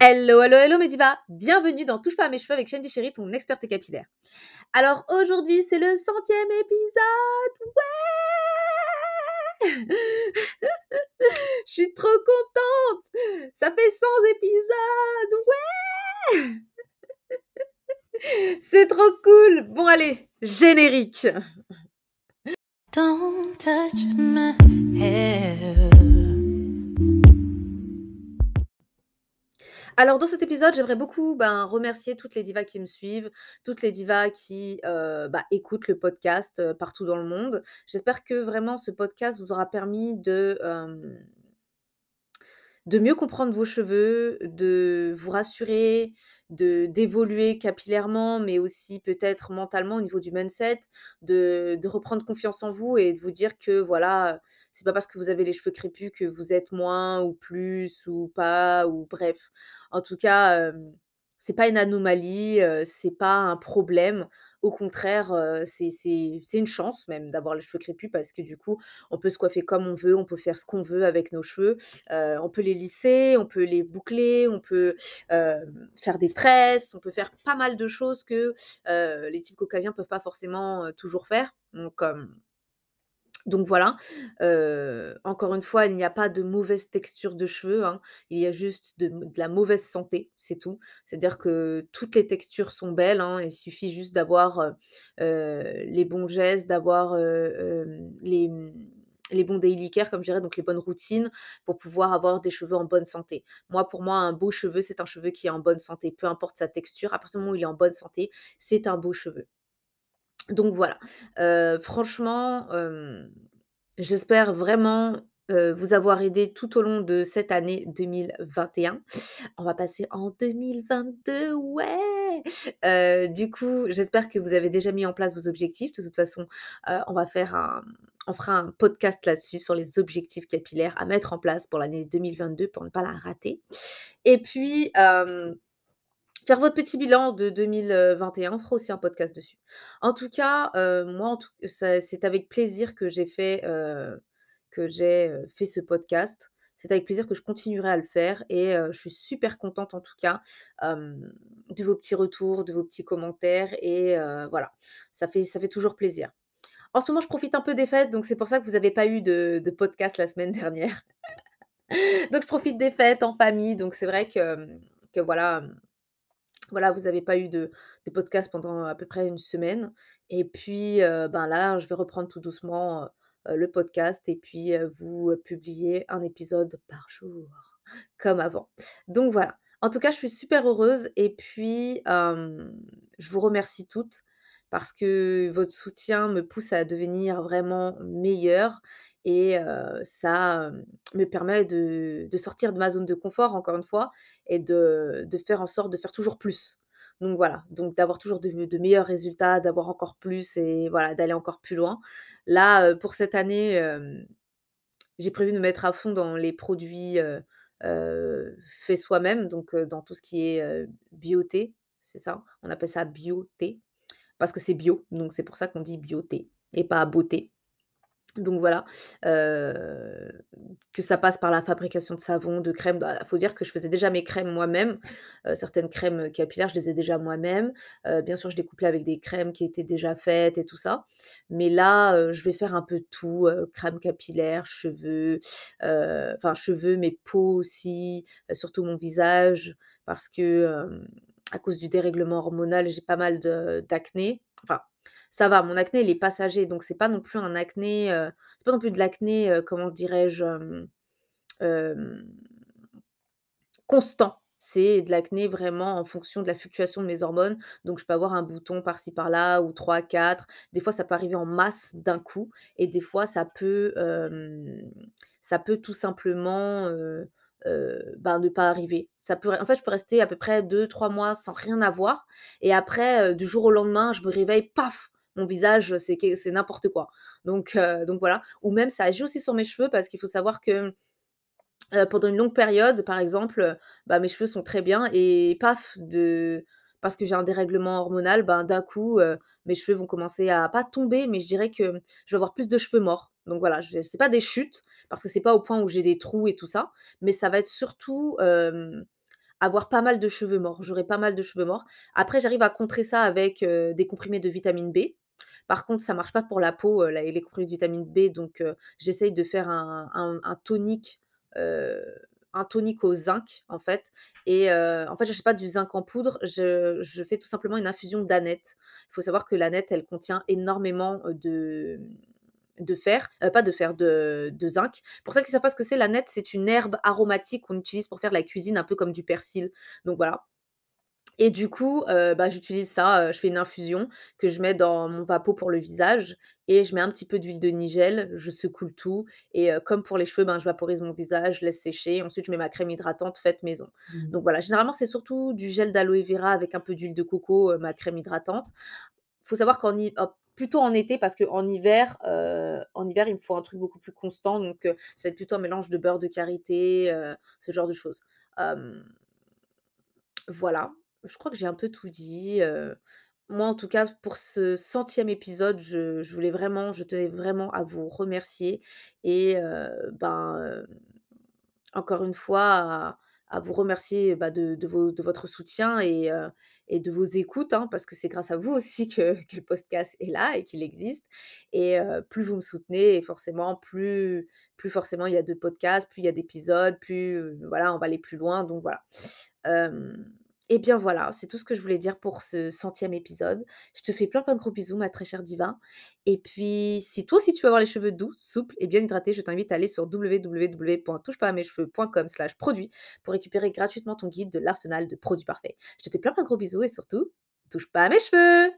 Hello, hello, hello Mediva Bienvenue dans Touche pas à mes cheveux avec Shandy Chéri, ton experte capillaire. Alors aujourd'hui, c'est le centième épisode. Ouais Je suis trop contente. Ça fait 100 épisodes. Ouais C'est trop cool. Bon allez, générique. Don't touch my hair Alors dans cet épisode, j'aimerais beaucoup, ben, remercier toutes les divas qui me suivent, toutes les divas qui, euh, bah, écoutent le podcast, euh, partout dans le monde. J'espère que vraiment ce podcast vous aura permis de, de mieux comprendre vos cheveux, de vous rassurer, de d'évoluer capillairement, mais aussi peut-être mentalement au niveau du mindset, de de reprendre confiance en vous et de vous dire que voilà, c'est pas parce que vous avez les cheveux crépus que vous êtes moins ou plus ou pas ou bref. En tout cas, c'est pas une anomalie, c'est pas un problème. Au contraire, c'est une chance même d'avoir les cheveux crépus parce que du coup, on peut se coiffer comme on veut, on peut faire ce qu'on veut avec nos cheveux. on peut les lisser, on peut les boucler, on peut faire des tresses, on peut faire pas mal de choses que les types caucasiens peuvent pas forcément toujours faire. Donc donc voilà, encore une fois, il n'y a pas de mauvaise texture de cheveux, hein. Il y a juste de la mauvaise santé, c'est tout. C'est-à-dire que toutes les textures sont belles, hein. Il suffit juste d'avoir, les bons gestes, d'avoir, les, mmh, les bons daily comme je dirais, donc les bonnes routines pour pouvoir avoir des cheveux en bonne santé. Moi, pour moi, un beau cheveu, c'est un cheveu qui est en bonne santé, peu importe sa texture, à partir du moment où il est en bonne santé, c'est un beau cheveu. Donc voilà, franchement, j'espère vraiment, vous avoir aidé tout au long de cette année 2021. On va passer en 2022, ouais! du coup, j'espère que vous avez déjà mis en place vos objectifs. De toute façon, on va faire un on fera un podcast là-dessus sur les objectifs capillaires à mettre en place pour l'année 2022 pour ne pas la rater et puis, Faire votre petit bilan de 2021, on fera aussi un podcast dessus. En tout cas, moi, c'est avec plaisir que j'ai fait, que j'ai, fait ce podcast. C'est avec plaisir que je continuerai à le faire et je suis super contente en tout cas, de vos petits retours, de vos petits commentaires et voilà, ça fait ça fait toujours plaisir. En ce moment, je profite un peu des fêtes, donc c'est pour ça que vous n'avez pas eu de de podcast la semaine dernière. Donc je profite des fêtes en famille, donc c'est vrai que, que voilà, voilà, vous n'avez pas eu de podcast pendant à peu près une semaine et puis, ben, là, je vais reprendre tout doucement, le podcast et puis, vous publier un épisode par jour, comme avant. Donc voilà. En tout cas, je suis super heureuse et puis, je vous remercie toutes parce que votre soutien me pousse à devenir vraiment meilleure et ça, me permet de sortir de ma zone de confort encore une fois et de faire en sorte de faire toujours plus. Donc voilà, donc d'avoir toujours de meilleurs résultats, d'avoir encore plus et voilà, d'aller encore plus loin. Là, pour cette année, j'ai prévu de me mettre à fond dans les produits, faits soi-même, donc dans tout ce qui est, bioté, c'est ça? On appelle ça bioté parce que c'est bio, donc c'est pour ça qu'on dit bioté et pas beauté. Donc voilà, que ça passe par la fabrication de savon, de crèmes. Bah, faut dire que je faisais déjà mes crèmes moi-même. certaines crèmes, capillaires, je les faisais déjà moi-même. bien sûr, je les couplais avec des crèmes qui étaient déjà faites et tout ça. Mais là, je vais faire un peu tout, crème capillaire, cheveux, enfin cheveux, mais peau aussi, surtout mon visage parce que, à cause du dérèglement hormonal, j'ai pas mal d'acné. Enfin ça va, mon acné, il est passager, donc c'est pas non plus un acné, c'est pas non plus de l'acné, comment dirais-je? constant. C'est de l'acné vraiment en fonction de la fluctuation de mes hormones. Donc je peux avoir un bouton par-ci par-là ou 3-4. Des fois, ça peut arriver en masse d'un coup et des fois ça peut, ça peut tout simplement, ben, ne pas arriver. Ça peut en fait, je peux rester à peu près 2-3 mois sans rien avoir et après, du jour au lendemain, je me réveille, paf! Mon visage, c'est n'importe quoi. Donc, donc voilà. Ou même ça agit aussi sur mes cheveux parce qu'il faut savoir que pendant une longue période, par exemple, bah, mes cheveux sont très bien et paf, de parce que j'ai un dérèglement hormonal, ben, d'un coup, mes cheveux vont commencer à pas tomber, mais je dirais que je vais avoir plus de cheveux morts. Donc voilà, ce n'est pas des chutes, parce que c'est pas au point où j'ai des trous et tout ça, mais ça va être surtout, avoir pas mal de cheveux morts. J'aurais pas mal de cheveux morts. Après, j'arrive à contrer ça avec, des comprimés de vitamine B. Par contre, ça marche pas pour la peau, heu, les comprimés de vitamine B, donc j'essaye de faire un tonique, un tonique au zinc, en fait et en fait, j'achète pas du zinc en poudre, je fais tout simplement une infusion d'aneth. Il faut savoir que l'aneth, elle contient énormément, de fer, pas de fer, de zinc. Pour celles qui savent pas ce que c'est, l'aneth, c'est une herbe aromatique qu'on utilise pour faire la cuisine, un peu comme du persil. Donc voilà et du coup, heu, bah, j'utilise ça, heu, je fais une infusion que je mets dans mon vapeau pour le visage et je mets un petit peu d'huile de nigel, je secoue le tout et heu, comme pour les cheveux, ben, je vaporise mon visage, je laisse sécher. Ensuite, je mets ma crème hydratante faite maison. Mmh. Donc voilà, généralement, c'est surtout du gel d'aloe vera avec un peu d'huile de coco, heu, ma crème hydratante. Faut savoir qu'en hi hop, plutôt en été parce qu'en hiver, heu, en hiver, il me faut un truc beaucoup plus constant donc heu, ça va être plutôt un mélange de beurre de karité, heu, ce genre de choses. Hem, voilà, je crois que j'ai un peu tout dit, moi, en tout cas, pour ce centième épisode, je voulais vraiment je tenais vraiment à vous remercier et ben, encore une fois, à vous remercier, bah, de votre soutien et de vos écoutes, hein, parce que c'est grâce à vous aussi que le podcast est là et qu'il existe et plus vous me soutenez et forcément plus forcément il y a de podcasts, plus il y a d'épisodes, plus, voilà, on va aller plus loin donc voilà. Et bien voilà, c'est tout ce que je voulais dire pour ce centième épisode. Je te fais plein, plein de gros bisous, ma très chère diva et puis si toi aussi tu veux avoir les cheveux doux, souples et bien hydratés, je t'invite à aller sur www.touchepasamescheveux.com/produits pour récupérer gratuitement ton guide de l'arsenal de produits parfaits. Je te fais plein, plein de gros bisous et surtout, touche pas à mes cheveux!